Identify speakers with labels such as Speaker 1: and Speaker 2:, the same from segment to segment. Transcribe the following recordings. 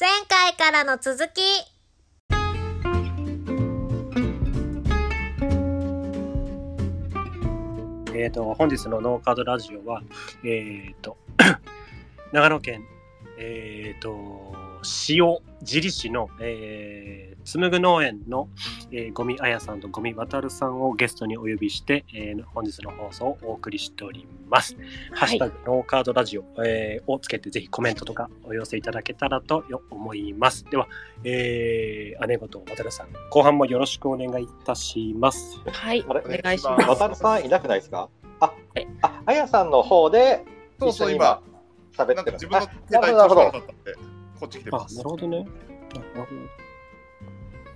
Speaker 1: 前回からの続き。
Speaker 2: えっ、と、本日のノーカードラジオは、えっ、と、長野県、えっ、と、塩尻市の、えー、紡ぐ農園の、えー、ゴミあやさんとゴミわたるさんをゲストにお呼びして、えー本日の放送をお送りしております。ハッシュタグノーカードラジオ、えーをつけてぜひコメントとかお寄せいただけたらとよ思います。では、えー、姉子とわたるさん、後半もよろしくお願いいたします。
Speaker 3: はい、お願いします。
Speaker 4: 渡るさんいなくないですか？あ
Speaker 3: え、
Speaker 4: あ、あやさんの方で
Speaker 5: そうそう、
Speaker 4: 一緒に
Speaker 5: 今、
Speaker 4: 喋
Speaker 5: なんか
Speaker 4: ってる
Speaker 5: 自分の手
Speaker 4: あなるほど、
Speaker 5: 体調子
Speaker 4: なるほ
Speaker 5: 悪かったんで、こっち来て
Speaker 2: あ
Speaker 5: ま、す
Speaker 2: な。るほどね。なるほど。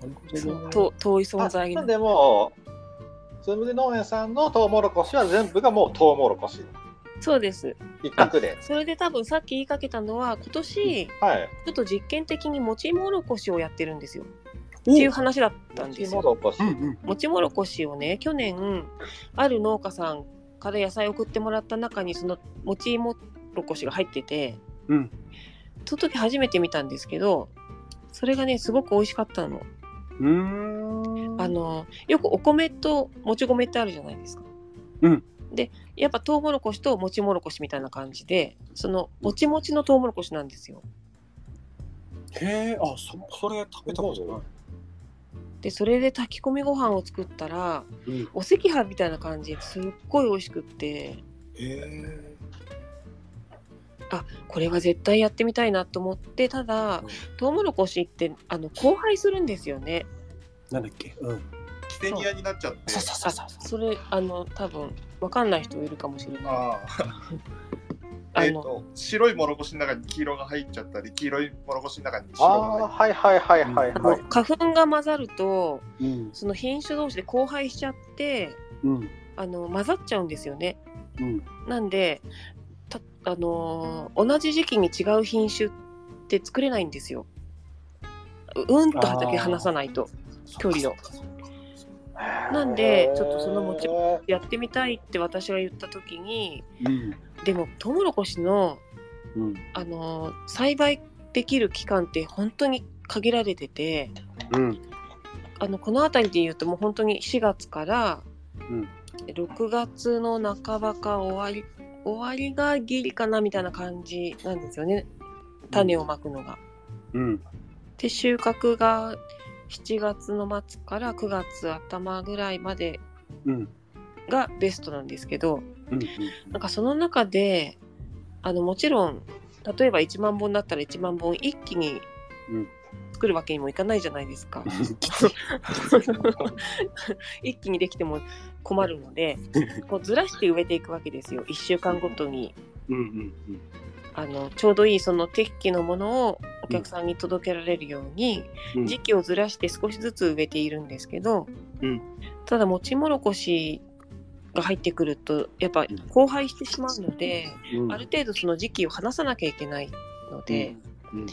Speaker 2: なるほどね。
Speaker 3: と遠い
Speaker 4: ど。
Speaker 3: 存在
Speaker 4: なんでもう、つむぎ農園さんのトウモロコシは全部がもうトウモロコシ。
Speaker 3: そうです。
Speaker 4: 一角で。
Speaker 3: それで多分さっき言いかけたのは今年
Speaker 4: はい。
Speaker 3: ちょっと実験的にもちもろこしをやってるんですよ。っていう話だったんですよ。もちもろこしをね去年ある農家さんから野菜を送ってもらった中にそのもちもろこしが入ってて
Speaker 2: うん。
Speaker 3: その時初めて見たんですけどそれがねすごく美味しかったの。
Speaker 2: うーん。
Speaker 3: あのよくお米ともち米ってあるじゃないですか。
Speaker 2: うん
Speaker 3: でやっぱトウモロコシともちもろこしみたいな感じでそのもちもちのトウモロコシなんですよ。
Speaker 2: へえ、あ、そ、それ食べたことない。
Speaker 3: でそれで炊き込みご飯を作ったら
Speaker 2: うん。
Speaker 3: お赤飯みたいな感じですっごい美味しくって
Speaker 2: へえ。
Speaker 3: あこれは絶対やってみたいなと思ってただ
Speaker 2: うん
Speaker 3: トウモロコシってあの交配するんですよね。
Speaker 2: なんだっけ？うん。
Speaker 5: キセニアになっちゃって。
Speaker 2: ささささ。
Speaker 3: それあの多分わかんない人いるかもしれない。
Speaker 5: あ
Speaker 3: あ
Speaker 5: あ。えっ、
Speaker 3: の
Speaker 5: と、白いもろこしの中に黄色が入っちゃったり、黄色いもろこしの中に
Speaker 4: あ
Speaker 5: 白
Speaker 4: あー、
Speaker 5: が
Speaker 4: はいはいはいはい
Speaker 3: あの
Speaker 4: はい。
Speaker 3: 花粉が混ざると
Speaker 2: うん。
Speaker 3: その品種同士で交配しちゃって
Speaker 2: うん。
Speaker 3: あの混ざっちゃうんですよね。
Speaker 2: うん。
Speaker 3: なんでたあのー同じ時期に違う品種って作れないんですよ。ううんと畑離さないと。距離をなんでちょっとそのもち
Speaker 4: へ
Speaker 3: やってみたいって私が言った時に
Speaker 2: うん。
Speaker 3: でもトウモロコシの、
Speaker 2: うん。
Speaker 3: あのー栽培できる期間って本当に限られてて
Speaker 2: うん。
Speaker 3: あのこの辺りで言うともう本当に4月から
Speaker 2: うん。
Speaker 3: 6月の半ばか終わり終わりがギリかなみたいな感じなんですよね種をまくのが。
Speaker 2: うん。
Speaker 3: で収穫が7月の末から9月頭ぐらいまで
Speaker 2: うん。
Speaker 3: がベストなんですけど
Speaker 2: うん。
Speaker 3: なんかその中であのもちろん例えば1万本だったら1万本一気に
Speaker 2: うん
Speaker 3: 作るわけにもいかないじゃないですか。一気にできても困るのでこうずらして植えていくわけですよ1週間ごとに
Speaker 2: うん。うん。
Speaker 3: あのちょうどいいその適期のものをお客さんに届けられるように、
Speaker 2: うん。
Speaker 3: 時期をずらして少しずつ植えているんですけど、
Speaker 2: うん
Speaker 3: ただもちもろこしが入ってくるとやっぱ
Speaker 2: うん
Speaker 3: 荒廃してしまうので、
Speaker 2: うん。
Speaker 3: ある程度その時期を離さなきゃいけないので、
Speaker 2: うん。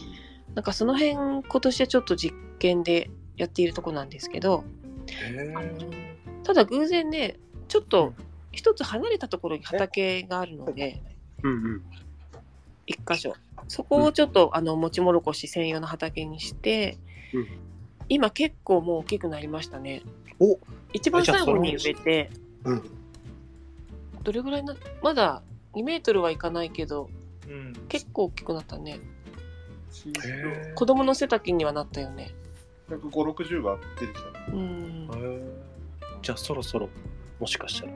Speaker 3: なんかその辺今年はちょっと実験でやっているとこなんですけど。ただ偶然ねちょっと一つ離れたところに畑があるので
Speaker 2: うん。うん。
Speaker 3: 一箇所そこをちょっとあのもちもろこし専用の畑にして、
Speaker 2: うん
Speaker 3: 今結構もう大きくなりましたね
Speaker 2: お
Speaker 3: 一番最後に植えて
Speaker 2: うん。
Speaker 3: どれぐらいなまだ2メートルはいかないけど
Speaker 5: うん。
Speaker 3: 結構大きくなったね
Speaker 2: へ
Speaker 3: 子供の背丈にはなったよね
Speaker 5: 150、60が出てきたね。
Speaker 3: うん
Speaker 2: え。じゃあそろそろもしかしたら。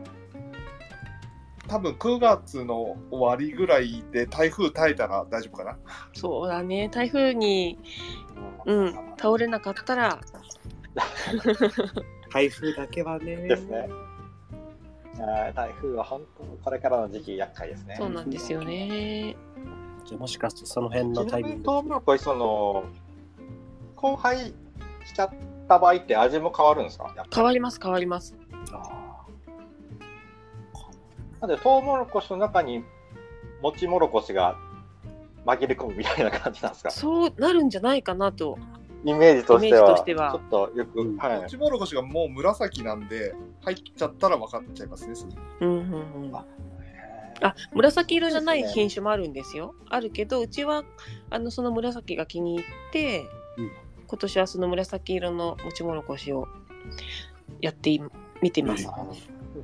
Speaker 5: 多分9月の終わりぐらいで台風耐えたら大丈夫かな。
Speaker 3: そうだね台風にうん倒れなかったら
Speaker 2: 台風だけはね。
Speaker 4: ですね。台風は本当これからの時期厄介ですね。
Speaker 3: そうなんですよね
Speaker 2: じゃあもしかしてその辺のタイミング。
Speaker 4: トウモロコシその交配しちゃった場合って味も変わるんですか？
Speaker 3: 変わります変わります。
Speaker 2: あ
Speaker 4: なんでトウモロコシの中にもちもろこしが紛れ込むみたいな感じなんですか？
Speaker 3: そうなるんじゃないかなと。
Speaker 4: イメージとしては。
Speaker 3: としては。
Speaker 4: ちょっとよく、
Speaker 2: うん。
Speaker 4: はい。
Speaker 5: もちもろこしがもう紫なんで、入っちゃったら分かっちゃいますね、すぐ
Speaker 3: うんうんうん
Speaker 4: あ
Speaker 3: あ紫色じゃない品種もあるんですよ。あるけどうちはあのその紫が気に入って、
Speaker 2: うん
Speaker 3: 今年はその紫色のもちもろこしをやってい見てます。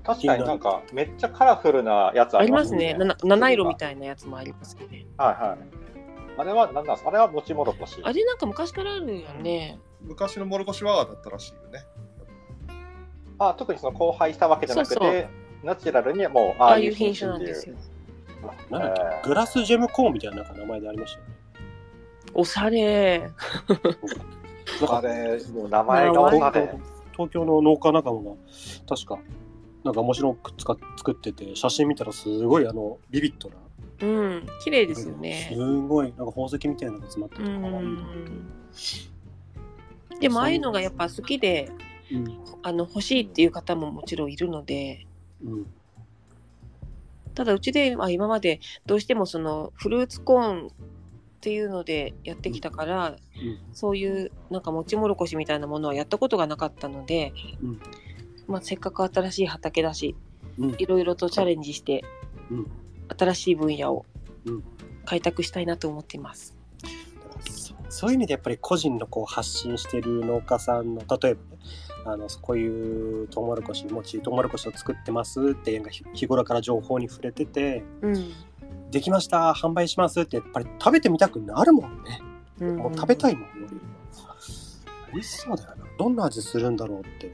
Speaker 4: 確かになんかめっちゃカラフルなやつあ
Speaker 3: あ
Speaker 4: りまね。
Speaker 3: りますすね。なな七色みたいなやつもありますよね。
Speaker 4: はいはい。あれは何なんですかあれはもちもろこし。
Speaker 3: あれなんか昔からあるよね。
Speaker 5: 昔のもろこしはだったらしいよね。
Speaker 4: あ特にその交配したわけじゃなくて、
Speaker 3: そうそう
Speaker 4: ナチュラルにもう
Speaker 3: ああいう品種なんですよ。
Speaker 2: なんだっ
Speaker 4: えー
Speaker 2: けグラスジェムコーンみたいななんか名前でありましたよね。
Speaker 3: おしゃれ。
Speaker 4: あれ、もう名前がおさで。
Speaker 2: 東京の農家仲間が確かなんか面白く使っ作ってて写真見たらすごいあのビビッドな
Speaker 3: うん、綺麗ですよね。
Speaker 2: すごいなんか宝石みたいなのが詰まって
Speaker 3: う
Speaker 2: て可愛いな、
Speaker 3: ん。でもああいうのがやっぱ好きで
Speaker 2: うん
Speaker 3: あの欲しいっていう方ももちろんいるので。
Speaker 2: うん。
Speaker 3: ただうちで、まあ、今までどうしてもそのフルーツコーンっていうのでやってきたから、そういうなんかもちもろこしみたいなものはやったことがなかったので、
Speaker 2: うん。
Speaker 3: まあ、せっかく新しい畑だし
Speaker 2: うん。
Speaker 3: いろいろとチャレンジして、
Speaker 2: うん。
Speaker 3: 新しい分野を
Speaker 2: うん。
Speaker 3: 開拓したいなと思っています。
Speaker 2: そそういう意味でやっぱり個人のこう発信してる農家さんの例えばねあのこういうトウモロコシ餅トウモロコシを作ってますっていうのが日日頃から情報に触れてて
Speaker 3: うん。
Speaker 2: できました販売しますってやっぱり食べてみたくなるもんね。
Speaker 3: うん。
Speaker 2: もう食べたいもん、美味しそうだよな。どんな味するんだろうって、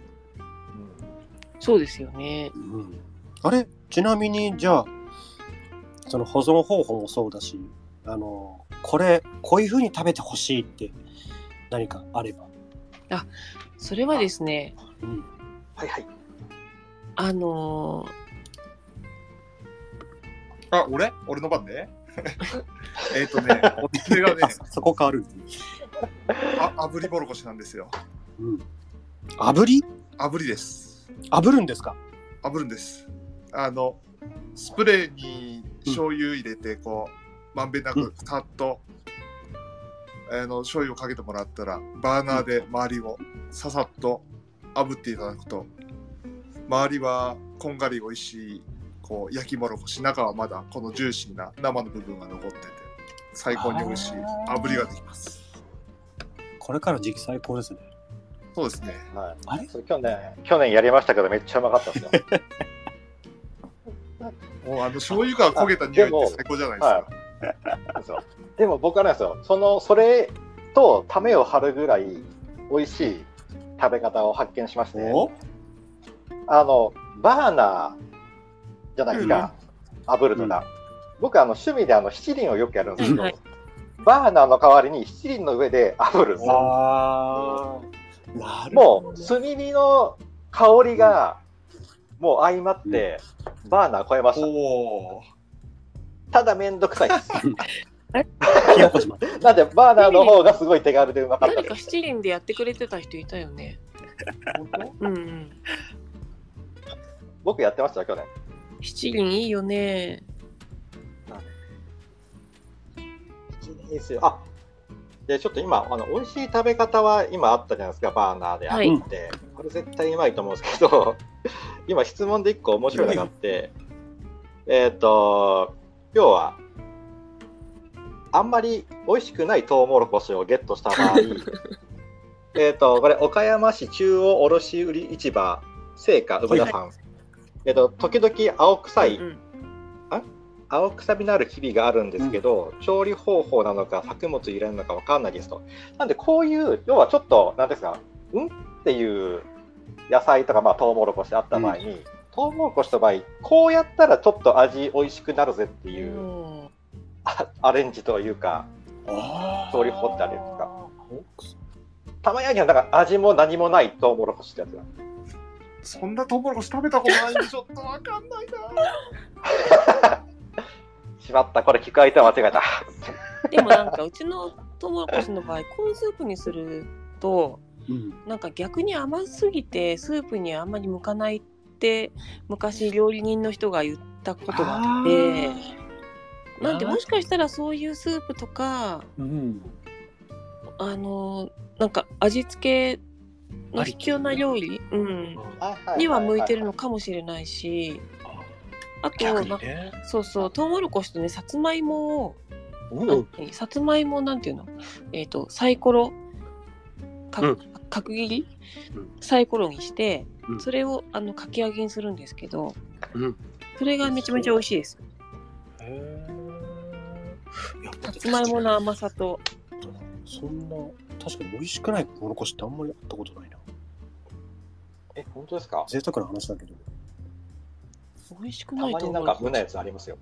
Speaker 3: そうですよね。
Speaker 2: うん、あれ？ちなみにじゃあその保存方法もそうだしあのこれこういう風に食べてほしいって何かあれば、
Speaker 3: それはですね、
Speaker 2: うん、
Speaker 4: はいはい。
Speaker 3: あの
Speaker 5: あ、俺？俺の番ね。えっとね、お店がね、
Speaker 2: そこ変わる、
Speaker 5: あ炙りもろこしなんですよ。
Speaker 2: うん、炙り？
Speaker 5: 炙りです。
Speaker 2: 炙るんですか？
Speaker 5: 炙るんです。あの、スプレーに醤油入れて、こう、まんべんな
Speaker 2: うん
Speaker 5: く、さっと、あの、醤油をかけてもらったら、バーナーで周りをささっと炙っていただくと、周りはこんがり美味しい、こう、焼きもろこし、中はまだこのジューシーな生の部分が残ってて、最高に美味しい炙りができます。
Speaker 2: これから時期最高ですね
Speaker 5: そうですね。
Speaker 4: はい。
Speaker 2: あれ？
Speaker 4: それ去年、去年やりましたけど、めっちゃうまかったですよ。
Speaker 5: もうあの醤油が焦げた匂いって最高じゃないですか。
Speaker 4: そう。でも僕はねですよ、その、それとためを張るぐらい美味しい食べ方を発見しまして、
Speaker 2: お？
Speaker 4: あの、バーナーじゃないですか、炙るのが。僕、あの、趣味であの、七輪をよくやるんですけど、
Speaker 3: はい
Speaker 4: バーナーの代わりに七輪の上で炙るんですよ。
Speaker 2: あー。なるほ
Speaker 4: もう、炭火の香りが、もう相まって、バーナー超えました。ただめんどくさい です。なんで、バーナーの方がすごい手軽でうまかった
Speaker 3: 何か
Speaker 4: です。
Speaker 3: 七輪でやってくれてた人いたよね。
Speaker 5: 本当？
Speaker 3: うんうん。
Speaker 4: 僕やってましたよ、去年。
Speaker 3: 七輪いいよね。
Speaker 4: いいですよ。あで、ちょっと今、あの、美味しい食べ方は今あったじゃないですか、バーナーであって。これ絶対うまいと思うんですけど、今質問で一個面白いのがあって、えっと、要は、あんまり美味しくないトウモロコシをゲットした場合、えっと、これ、岡山市中央卸売市場、青果梅田さん。えっと、時々青臭い、
Speaker 3: うん
Speaker 4: 青臭みのある日々があるんですけど、調理方法なのか作物入れるのかわかんないですと。なんでこういう要はちょっと何ですかうん？っていう野菜とかまあトウモロコシあった場合に、トウモロコシの場合こうやったらちょっと味美味しくなるぜっていう、
Speaker 3: うん
Speaker 4: あアレンジというか調理法ってあるんですか？玉焼きはだから味も何もないトウモロコシってやつが。
Speaker 5: そんなトウモロコシ食べたことないんでちょっとわかんないな。
Speaker 4: しまったこれ聞く相手は間違えた。
Speaker 3: でもなんかうちのトウモロコシの場合コーンスープにすると
Speaker 2: うん
Speaker 3: なんか逆に甘すぎてスープにあんまり向かないって昔料理人の人が言ったことがあってなんでもしかしたらそういうスープとか
Speaker 2: うん
Speaker 3: あのなんか味付けの必要な料理、うん、には向いてるのかもしれないし。あと、
Speaker 2: ね。
Speaker 3: そうそう、トウモロコシとね、さつまいもを、さつまいもなんていうの？えっ、と、サイコロ、か
Speaker 2: うん
Speaker 3: 角切り？
Speaker 2: うん
Speaker 3: サイコロにして、
Speaker 2: うん
Speaker 3: それをあのかき揚げにするんですけど、
Speaker 2: うん。
Speaker 3: それがめちゃめちゃ美味しいです。
Speaker 2: へーいや
Speaker 3: さつまいもの甘さと、
Speaker 2: そんな、確かに美味しくないトウモロコシってあんまりやったことないな。
Speaker 4: え、本当ですか？
Speaker 2: 贅沢な話だけど。
Speaker 3: 美味しく
Speaker 4: た
Speaker 3: ない
Speaker 4: まになんか
Speaker 3: と思う。
Speaker 4: 無なやつありますよ。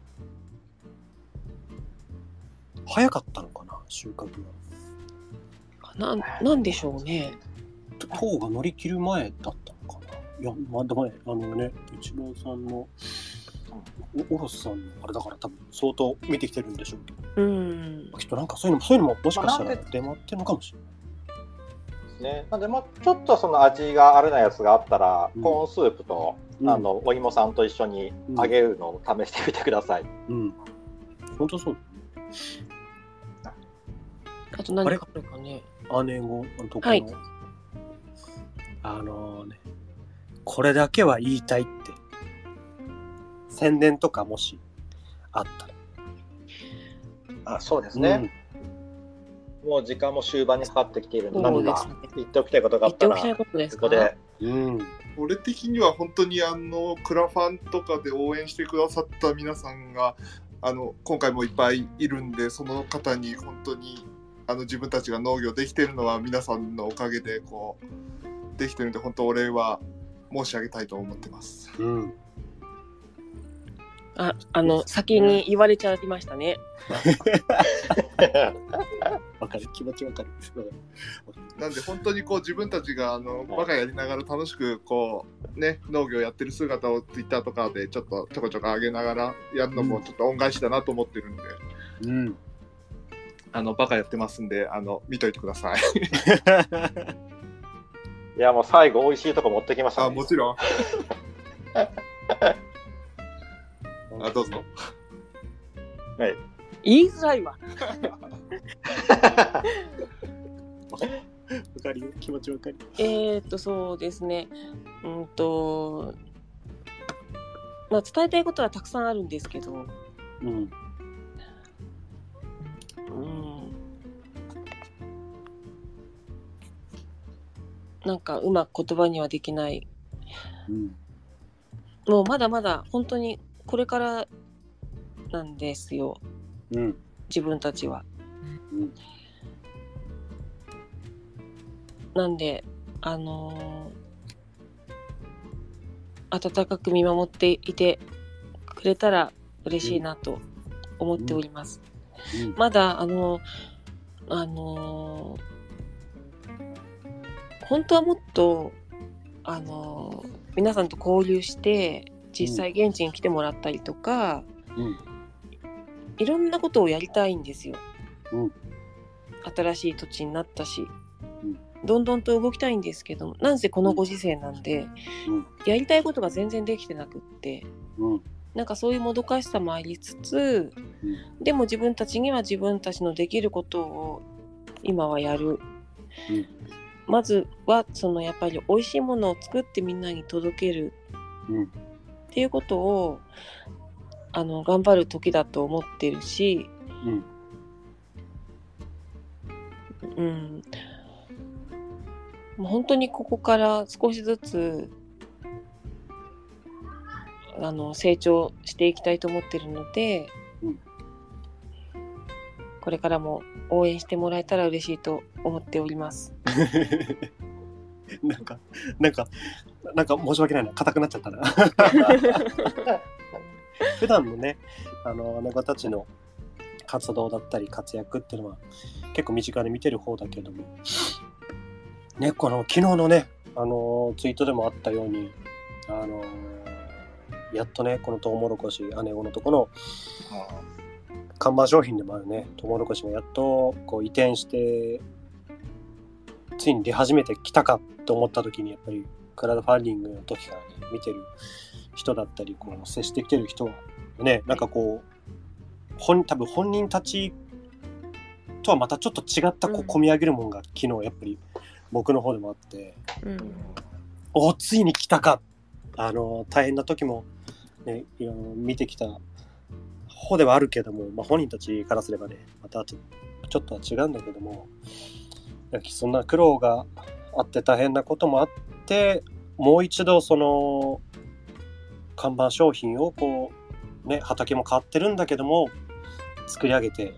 Speaker 2: 早かったのかな、収穫が。
Speaker 3: なんなんでしょうね。
Speaker 2: と糖が乗り切る前だったのかな？いや、まだ前、あのね、一郎さんの、おおろすさんのあれだから多分相当見てきてるんでしょうけど、
Speaker 3: うん。
Speaker 2: きっとなんかそういうのも、そういうのももしかしたら出回ってるのかもしれない。
Speaker 4: ですね。なんで、まあ、ちょっとその味があるなやつがあったら、
Speaker 2: うん
Speaker 4: コーンスープと、
Speaker 2: うん
Speaker 4: あの、お芋さんと一緒に揚げるのを試してみてください。
Speaker 2: うん。本当そう
Speaker 3: あと何かあるかね。
Speaker 2: 姉子のところ、
Speaker 3: はい
Speaker 2: あのね、これだけは言いたいって、宣伝とかもしあったら。
Speaker 4: あ、そうです
Speaker 2: うん
Speaker 4: もう時間も終盤にかかってきているので、何か
Speaker 3: そうですね。
Speaker 4: 言っておきたいことがあったら、
Speaker 3: 言っておきたいことですか？
Speaker 4: ここで。
Speaker 2: うん。
Speaker 5: 俺的には本当にあのクラファンとかで応援してくださった皆さんがあの今回もいっぱいいるんでその方に本当にあの自分たちが農業できてるのは皆さんのおかげでこうできてるんで本当お礼は申し上げたいと思ってます。
Speaker 2: うん。
Speaker 3: あ、あの、先に言われちゃいましたね。
Speaker 2: わかる。気持ちわかる。
Speaker 5: なんで本当にこう自分たちがあのバカやりながら楽しくこうね農業やってる姿をツイッターとかでちょっとちょこちょこ上げながらやるのもちょっと恩返しだなと思ってるんで、
Speaker 2: うん。
Speaker 5: あのバカやってますんであの見といてください。
Speaker 4: いや、もう最後、美味しいとこ持ってきました、
Speaker 5: あ
Speaker 4: ね。
Speaker 5: もちろん。あどうぞ。
Speaker 4: はい。
Speaker 3: 言いづらいわ。
Speaker 2: わかるよ。気持ちわかる。
Speaker 3: えー、っと、そうですね。うんと、まあ、伝えたいことはたくさんあるんですけど、うん。なんかうまく言葉にはできない。
Speaker 2: うん。
Speaker 3: もうまだまだ本当にこれからなんですよ、
Speaker 2: うん。
Speaker 3: 自分たちは。
Speaker 2: うん。
Speaker 3: なんで、あのー温かく見守っていてくれたら嬉しいなと思っております。
Speaker 2: うん。
Speaker 3: まだ、あの、あのー本当はもっと、あのー皆さんと交流して、実際現地に来てもらったりとか、
Speaker 2: うん。
Speaker 3: いろんなことをやりたいんですよ。
Speaker 2: うん
Speaker 3: 新しい土地になったし、
Speaker 2: うん
Speaker 3: どんどんと動きたいんですけど、なんせこのご時世なんで、
Speaker 2: うん
Speaker 3: やりたいことが全然できてなくって、
Speaker 2: うん。
Speaker 3: なんかそういうもどかしさもありつつ、でも自分たちには自分たちのできることを今はやる。
Speaker 2: うん
Speaker 3: まずはそのやっぱり美味しいものを作ってみんなに届ける
Speaker 2: うん。
Speaker 3: っていうことをあの頑張る時だと思ってるし、
Speaker 2: うん。
Speaker 3: うん、もう本当にここから少しずつあの成長していきたいと思ってるので、
Speaker 2: うん
Speaker 3: これからも応援してもらえたら嬉しいと思っております。
Speaker 2: なんか、なんか、なんか申し訳ないな。硬くなっちゃったな。普段のね、あの、姉子たちの活動だったり活躍っていうのは結構身近で見てる方だけども、ね、この昨日のね、あの、ツイートでもあったように、あの、やっとね、このトウモロコシ、姉子のとこの看板商品でもあるね、トウモロコシがやっとこう移転して、ついに出始めてきたかと思った時に、やっぱりクラウドファンディングの時からね、見てる人だったり、こう接してきてる人はね、なんかこう、本多分本人たちとはまたちょっと違ったこ
Speaker 3: う
Speaker 2: うん。込み上げるもんが昨日やっぱり僕の方でもあって、
Speaker 3: うん。
Speaker 2: おついに来たか。あの大変な時もね、いろいろ見てきた方ではあるけども、まあ、本人たちからすればね、またちょちょっとは違うんだけども、そんな苦労があって大変なこともあって、もう一度その看板商品をこう、ね、畑も変わってるんだけども、作り上げて、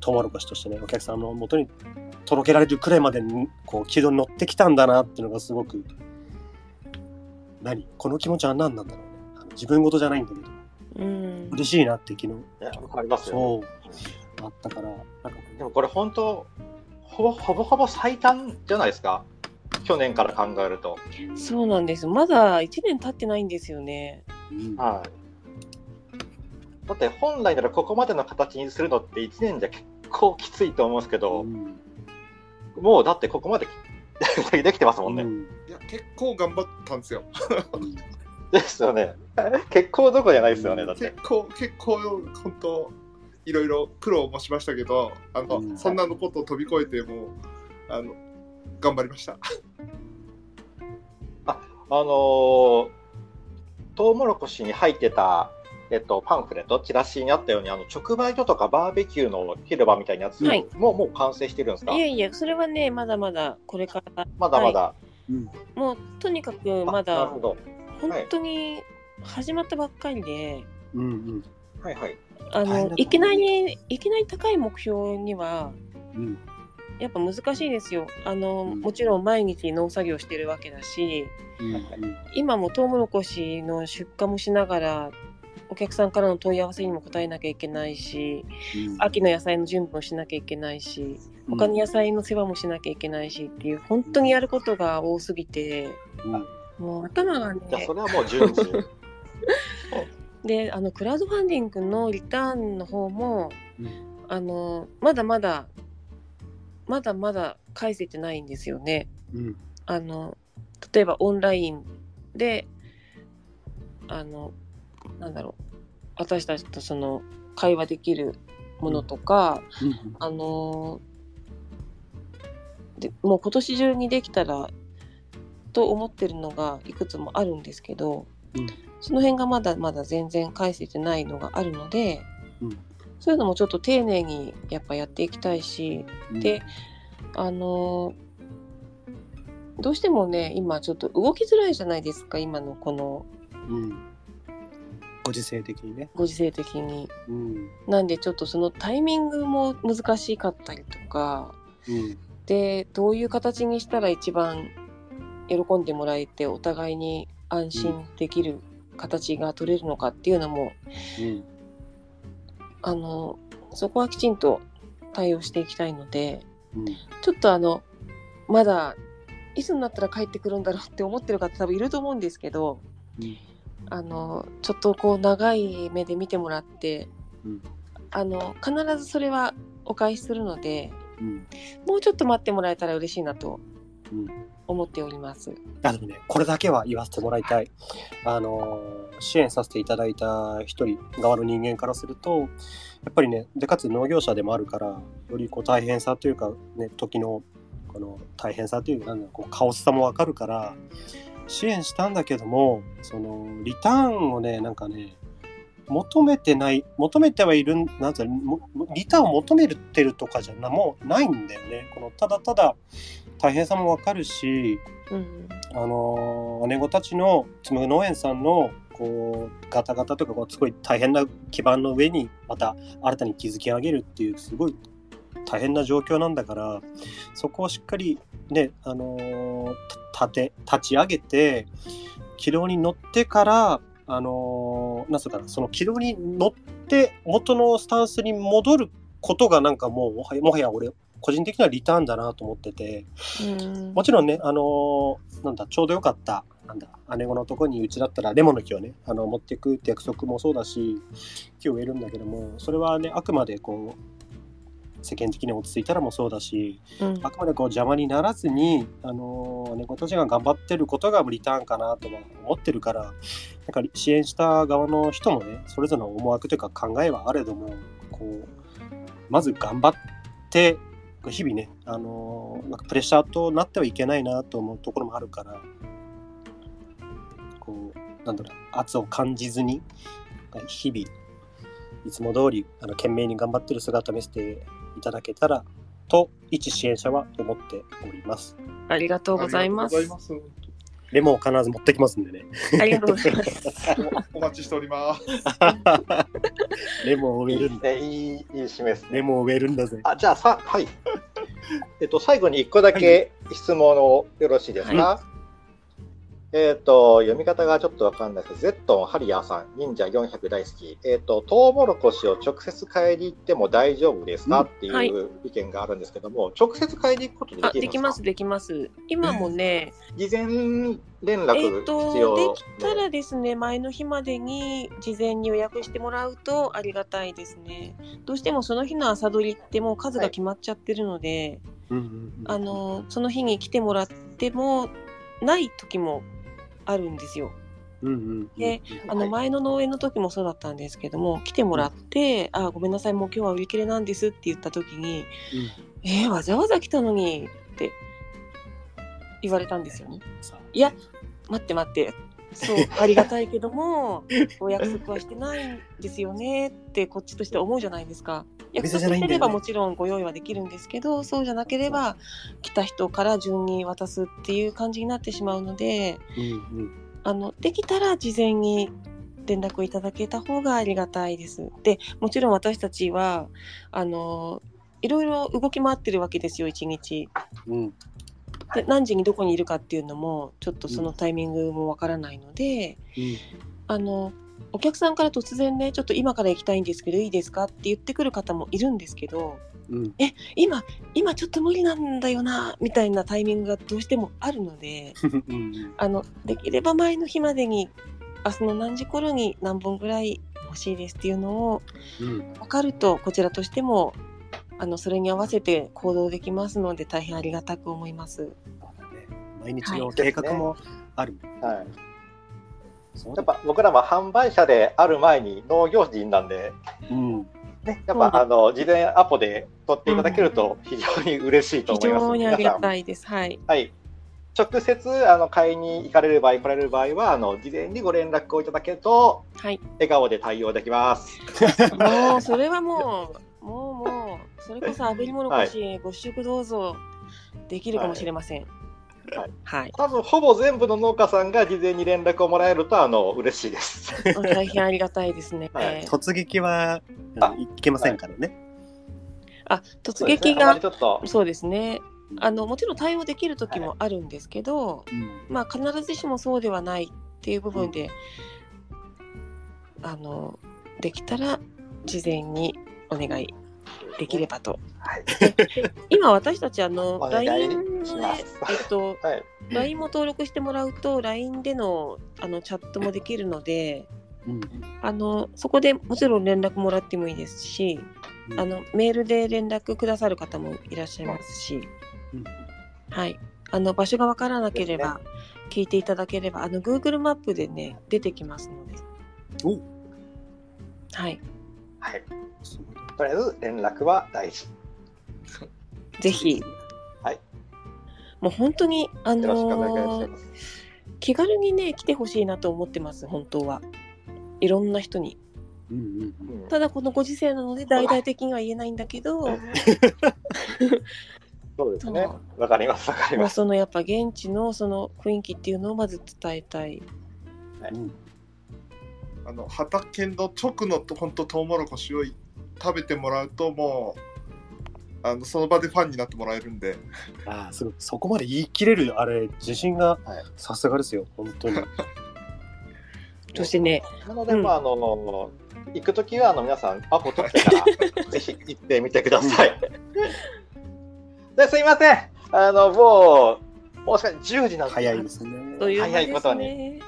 Speaker 2: トウモロコシとしてね、お客さんの元に届けられるくらいまでに、こう、軌道に乗ってきたんだなっていうのがすごく、何？この気持ちは何なんだろうね。自分事じゃないんだけど、
Speaker 3: うん。
Speaker 2: 嬉しいなって昨日、
Speaker 4: ねありますよ、ね。
Speaker 2: そう、あったから、なんか、
Speaker 4: でもこれ本当、ほぼほぼほぼ最短じゃないですか。去年から考えると。
Speaker 3: そうなんです。まだ1年経ってないんですよね。
Speaker 2: うん
Speaker 4: はい。だって本来ならここまでの形にするのって1年じゃ結構きついと思うんですけど、
Speaker 2: うん
Speaker 4: もうだってここまで できてますもんね。
Speaker 2: うん
Speaker 5: いや、結構頑張ったんですよ。
Speaker 4: ですよね。結構どころじゃないですよね、だって
Speaker 5: 結。構、結構、本当、いろいろ苦労もしましたけど、あの、
Speaker 2: うん。
Speaker 5: そんなのことを飛び越えて、もう、あの、頑張りました。
Speaker 4: あのー、トウモロコシに入ってた、えっと、パンフレット、チラシにあったように、あの直売所とかバーベキューの広場みたいなやつ、
Speaker 3: はい。
Speaker 4: もうもう完成してるんですか？
Speaker 3: いやいや、それはね、まだまだこれから、
Speaker 4: まだまだ。
Speaker 2: うん。
Speaker 3: もうとにかく
Speaker 4: あなる
Speaker 3: まだ
Speaker 4: ほど。
Speaker 3: 本当に始まったばっかりで、
Speaker 2: うんうん。
Speaker 4: はいはい。
Speaker 3: あのいきなりいきなり高い目標には
Speaker 2: うん。
Speaker 3: やっぱ難しいですよ。あの、
Speaker 2: うん。
Speaker 3: もちろん毎日農作業してるわけだし、
Speaker 2: うん
Speaker 3: 今もトウモロコシの出荷もしながらお客さんからの問い合わせにも答えなきゃいけないし
Speaker 2: うん。
Speaker 3: 秋の野菜の準備もしなきゃいけないし他の野菜の世話もしなきゃいけないしっていう本当にやることが多すぎて
Speaker 2: うん。
Speaker 3: もう頭が
Speaker 4: じゃあ、
Speaker 3: ね
Speaker 4: それはもう順次。
Speaker 3: であのクラウドファンディングのリターンの方も
Speaker 2: うん。
Speaker 3: あのまだまだまだまだ返せてないんですよね。
Speaker 2: うん。
Speaker 3: あの例えばオンラインであのなんだろう。私たちとその会話できるものとか、
Speaker 2: うん。
Speaker 3: あのでもう今年中にできたらと思ってるのがいくつもあるんですけど、
Speaker 2: うん
Speaker 3: その辺がまだまだ全然返せてないのがあるので、
Speaker 2: うん。
Speaker 3: そういうのもちょっと丁寧にやっぱやっていきたいし、
Speaker 2: うん。
Speaker 3: であのどうしてもね今ちょっと動きづらいじゃないですか今のこの
Speaker 2: うん。ご時世的にね。
Speaker 3: ご時世的に。
Speaker 2: うん。
Speaker 3: なんでちょっとそのタイミングも難しかったりとか
Speaker 2: うん。
Speaker 3: でどういう形にしたら一番喜んでもらえてお互いに安心できる形が取れるのかっていうのも、
Speaker 2: うん。
Speaker 3: あのそこはきちんと対応していきたいので
Speaker 2: うん。
Speaker 3: ちょっとあのまだいつになったら帰ってくるんだろうって思ってる方多分いると思うんですけど
Speaker 2: うん。
Speaker 3: あのちょっとこう長い目で見てもらって
Speaker 2: うん。
Speaker 3: あの必ずそれはお返しするので
Speaker 2: うん。
Speaker 3: もうちょっと待ってもらえたら嬉しいなと
Speaker 2: うん
Speaker 3: 思っております。
Speaker 2: あでもね、これだけは言わせてもらいたい。あの支援させていただいた一人側の人間からすると、やっぱりね、でかつ農業者でもあるから、よりこう大変さというか、ね、時のこの大変さというか、なんだこうカオスさもわかるから、支援したんだけども、そのリターンをね、なんかね、求めてない、求めてはいる、なんつうの、リターンを求めてるとかじゃなもうないんだよね。このただただ大変さもわかるし、
Speaker 3: うん
Speaker 2: あのー姉御たちの紡農園さんのこうガタガタとかこうすごい大変な基盤の上にまた新たに築き上げるっていうすごい大変な状況なんだからそこをしっかりね、あの立て立ち上げて軌道に乗ってからあのーなんつうかなその軌道に乗って元のスタンスに戻ることがなんかもうもはやもはや俺個人的にはリターンだなと思ってて。
Speaker 3: うん
Speaker 2: もちろんね、あのーなんだ、ちょうどよかった、なんだ、姉子のとこにうちだったらレモンの木をね、あの持っていくって約束もそうだし、木を植えるんだけども、それはね、あくまでこう、世間的に落ち着いたらもそうだし、
Speaker 3: うん
Speaker 2: あくまでこう邪魔にならずに、あのー姉子たちが頑張ってることがリターンかなとは思ってるから、なんか支援した側の人もね、それぞれの思惑というか考えはあれども、こう、まず頑張って、日々ね、あのーなんかプレッシャーとなってはいけないなと思うところもあるから、こう、なんだろう、圧を感じずに、日々、いつも通り、あの、懸命に頑張ってる姿を見せていただけたら、と、一支援者は思っております。
Speaker 3: ありがとうございます
Speaker 2: レモンを必ず持ってきますんでね。
Speaker 3: ありがとうございます
Speaker 5: おお待ちしております。
Speaker 2: レモンを植えるんだ。
Speaker 4: ね、いい、いい締めですね。
Speaker 2: レモンを植えるんだぜ。
Speaker 4: あ、じゃあさ、はい。えっと、最後に一個だけ質問をよろしいですか、えっと、読み方がちょっとわかんないです。けど、ゼットンハリアーさん、忍者400大好き。えっと、トウモロコシを直接買いに行っても大丈夫ですか、
Speaker 2: うん。
Speaker 4: って
Speaker 3: はい。
Speaker 4: いう意見があるんですけども、直接買いに行くことで
Speaker 3: あ
Speaker 4: きるんですか？
Speaker 3: できますできます。今もね、
Speaker 4: 事前連
Speaker 3: え
Speaker 4: 絡必要、
Speaker 3: できたらですね前の日までに事前に予約してもらうとありがたいですね。どうしてもその日の朝取りってもう数が決まっちゃってるので、
Speaker 2: うんうんうん。
Speaker 3: あのその日に来てもらってもない時もあるんですよ。
Speaker 2: うんうんうん
Speaker 3: であの
Speaker 4: はい。
Speaker 3: 前の農園の時もそうだったんですけども来てもらって「あごめんなさいもう今日は売り切れなんです」って言った時に「えー、わざわざ来たのに」って言われたんですよね。いや待って待ってそう ありがたいけどもお約束はしてないんですよねってこっちとしては思うじゃないですか。約
Speaker 2: 店
Speaker 3: 束してればもちろんご用意はできるんですけどそうじゃなければ来た人から順に渡すっていう感じになってしまうので
Speaker 2: うんうん
Speaker 3: あのできたら事前に連絡いただけた方がありがたいです。でもちろん私たちはあのいろいろ動き回ってるわけですよ一日。
Speaker 2: うん
Speaker 3: で何時にどこにいるかっていうのもちょっとそのタイミングもわからないので、
Speaker 2: うん。
Speaker 3: あのお客さんから突然ねちょっと今から行きたいんですけどいいですかって言ってくる方もいるんですけど
Speaker 2: うん。
Speaker 3: 今今ちょっと無理なんだよなみたいなタイミングがどうしてもあるので
Speaker 2: うん
Speaker 3: あのできれば前の日までに明日の何時頃に何本ぐらい欲しいですっていうのを
Speaker 2: うん。
Speaker 3: 分かるとこちらとしてもあのそれに合わせて行動できますので大変ありがたく思います。
Speaker 2: 毎日の計画もある。
Speaker 4: はい、
Speaker 2: そうだ
Speaker 4: やっぱ僕らも販売者である前に農業人なんで、
Speaker 2: うん
Speaker 4: ね、やっぱあの事前アポで取っていただけると非常に嬉しいと
Speaker 3: 非
Speaker 4: 思います。
Speaker 3: 常にありがたいです。はい。
Speaker 4: はい。直接あの買いに行かれる場合、来られる場合はあの事前にご連絡をいただけると
Speaker 3: はい。
Speaker 4: 笑顔で対応できます。
Speaker 3: もうそれはもうそれこそ炙りもろこし、ご試食どうぞできるかもしれません。
Speaker 4: はい
Speaker 3: はい。
Speaker 4: 多分ほぼ全部の農家さんが事前に連絡をもらえるとあの嬉しいです。
Speaker 3: 大変ありがたいですね。
Speaker 4: はい
Speaker 2: 突撃はいけませんからね。
Speaker 3: あ突撃がそうですね。あのもちろん対応できる時もあるんですけど、
Speaker 2: うん
Speaker 3: まあ必ずしもそうではないっていう部分で、あのできたら事前にお願いできればと。
Speaker 4: はい。
Speaker 3: 今私たちあの LINE えっと
Speaker 4: はい。
Speaker 3: LINE も登録してもらうと LINE でのあのチャットもできるので
Speaker 2: うん
Speaker 3: あのそこでもちろん連絡もらってもいいですし
Speaker 2: うん。
Speaker 3: あのメールで連絡くださる方もいらっしゃいますし、
Speaker 2: うん
Speaker 3: はい、あの場所がわからなければ聞いていただければあの Google マップでね出てきますので、
Speaker 2: お。
Speaker 3: はい、
Speaker 4: はい。とりあえず連絡は大事。
Speaker 3: ぜひ、
Speaker 4: はい、
Speaker 3: もう本当にあのー。気軽にね来てほしいなと思ってます本当はいろんな人に
Speaker 2: うんうんうん
Speaker 4: うん
Speaker 3: ただこのご時世なので大々的には言えないんだけど
Speaker 4: そうですね
Speaker 3: そ。
Speaker 4: わかります。わかり
Speaker 3: ま
Speaker 4: す。
Speaker 3: そのやっぱ現地のその雰囲気っていうのをまず伝えたい
Speaker 2: うん
Speaker 5: あの畑の直のと本当トウモロコシを食べてもらうともうあのその場でファンになってもらえるんで
Speaker 2: ああすごいそこまで言い切れるあれ自信が
Speaker 4: はい
Speaker 2: さすがですよ本当に。
Speaker 3: そしてね
Speaker 4: なので、
Speaker 3: うん
Speaker 4: まあ、あの、行くときは、あの、皆さん、アポ取ってから、ぜひ行ってみてください。で、すいません。あの、もう、もしかして10時なんです
Speaker 2: 早いですね。
Speaker 4: 早いことに
Speaker 3: すね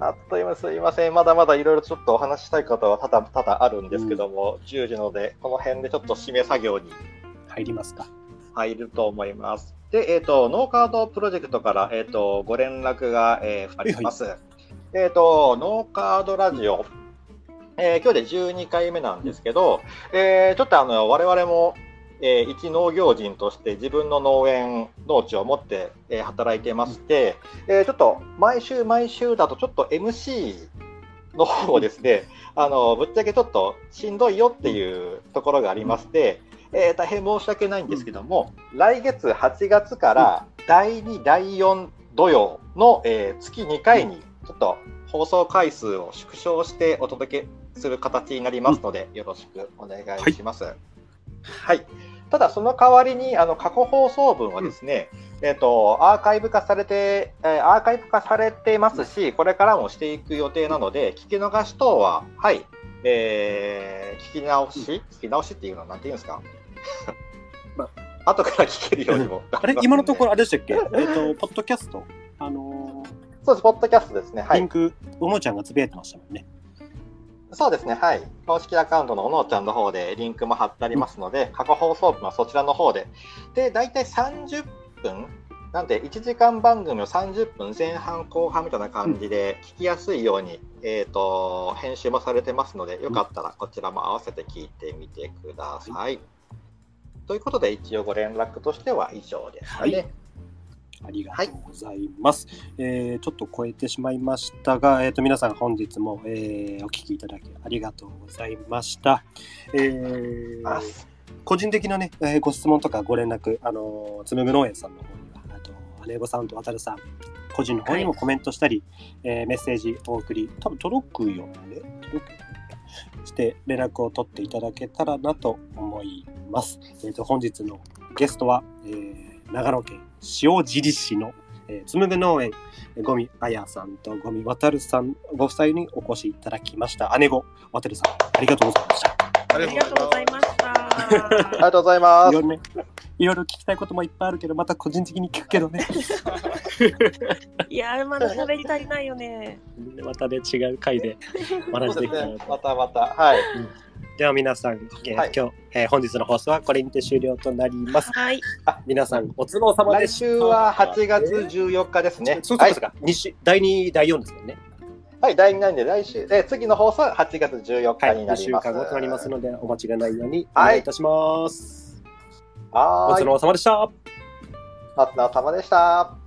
Speaker 4: あっという間すいません。まだまだいろいろちょっとお話ししたいことは多々多々あるんですけども、10時なので、この辺でちょっと締め作業に
Speaker 2: 入りますか。
Speaker 4: 入ると思います。で、えっ、と、ノーカードプロジェクトから、えっ、と、ご連絡が、えーあります。えっ、と、ノーカードラジオ、えー今日で12回目なんですけど、えーちょっとあの、我々も、えー一農業人として自分の農園、農地を持って、えー働いてまして、えーちょっと毎週毎週だとちょっと MC の方をですね、あのぶっちゃけちょっとしんどいよっていうところがありまして、えー大変申し訳ないんですけども、来月8月から第2、第4土曜の、えー月2回にちょっと放送回数を縮小してお届けする形になりますので、よろしくお願いします。はい。ただ、その代わりに、あの、過去放送分はですね、えっ、と、アーカイブ化されて、えーアーカイブ化されてますし、これからもしていく予定なので、聞き逃し等は、はい、えー聞き直し、聞き直しっていうのは何て言うんですか？
Speaker 2: ま
Speaker 4: 後から聞けるようにも。
Speaker 2: あれ？今のところあれでしたっけ？えっ、と、ポッドキャスト？あの
Speaker 4: そうです、ポッドキャストですね。
Speaker 2: ー
Speaker 4: はい。
Speaker 2: リンク、おもちゃんがつぶやいてましたもんね。
Speaker 4: そうですね、はい。公式アカウントのおのーちゃんの方でリンクも貼ってありますので、過去放送分はそちらの方で。で、大体30分なんで、1時間番組を30分前半後半みたいな感じで聞きやすいように、えっ、と、編集もされてますので、よかったらこちらも合わせて聞いてみてください。ということで、一応ご連絡としては以上ですね。
Speaker 2: はいありがとうございます。えーちょっと超えてしまいましたが、えー、と皆さん本日も、えーお聞きいただきありがとうございました。えー
Speaker 4: あ
Speaker 2: 個人的なね、えーご質問とかご連絡、あのーつむぐ農園さんの方には、あと姉御さんと渡るさん、個人の方にもコメントしたり、えーメッセージお送り、多分届くよね。届くして連絡を取っていただけたらなと思います。えー、と本日のゲストは、えー長野県塩尻市の、えー、つむぐ農園えー五味あやさんと五味渡るさんご夫妻にお越しいただきました姉御渡るさんありがとうございました。
Speaker 5: あ
Speaker 3: ありがとうございました。
Speaker 4: ありがとうございます
Speaker 2: いろい。ろね、いろいろ聞きたいこともいっぱいあるけど、また個人的に聞くけどね。
Speaker 3: いやー、まだ喋り足りないよね。
Speaker 2: またね、違う回でお話できたら
Speaker 4: ね
Speaker 2: と
Speaker 4: またまた。はい。
Speaker 2: では皆さん、えー
Speaker 4: はい
Speaker 2: 今日、えー本日の放送はこれにて終了となります。
Speaker 3: はい。
Speaker 2: 皆さん、お疲れ様で
Speaker 4: 来
Speaker 2: した。
Speaker 4: 週は8月14日ですね。
Speaker 2: そうそうそうか、二週第2、第4ですもんね。
Speaker 4: はい、第2弾で来週、で次の放送は8月14
Speaker 2: はい、2
Speaker 4: 日になります。
Speaker 2: 週間後となりますので、お間違いないようにお
Speaker 4: はい
Speaker 2: 願いいたします。お
Speaker 4: はーい、
Speaker 2: 疲れ様でした。
Speaker 4: お疲れ様でした。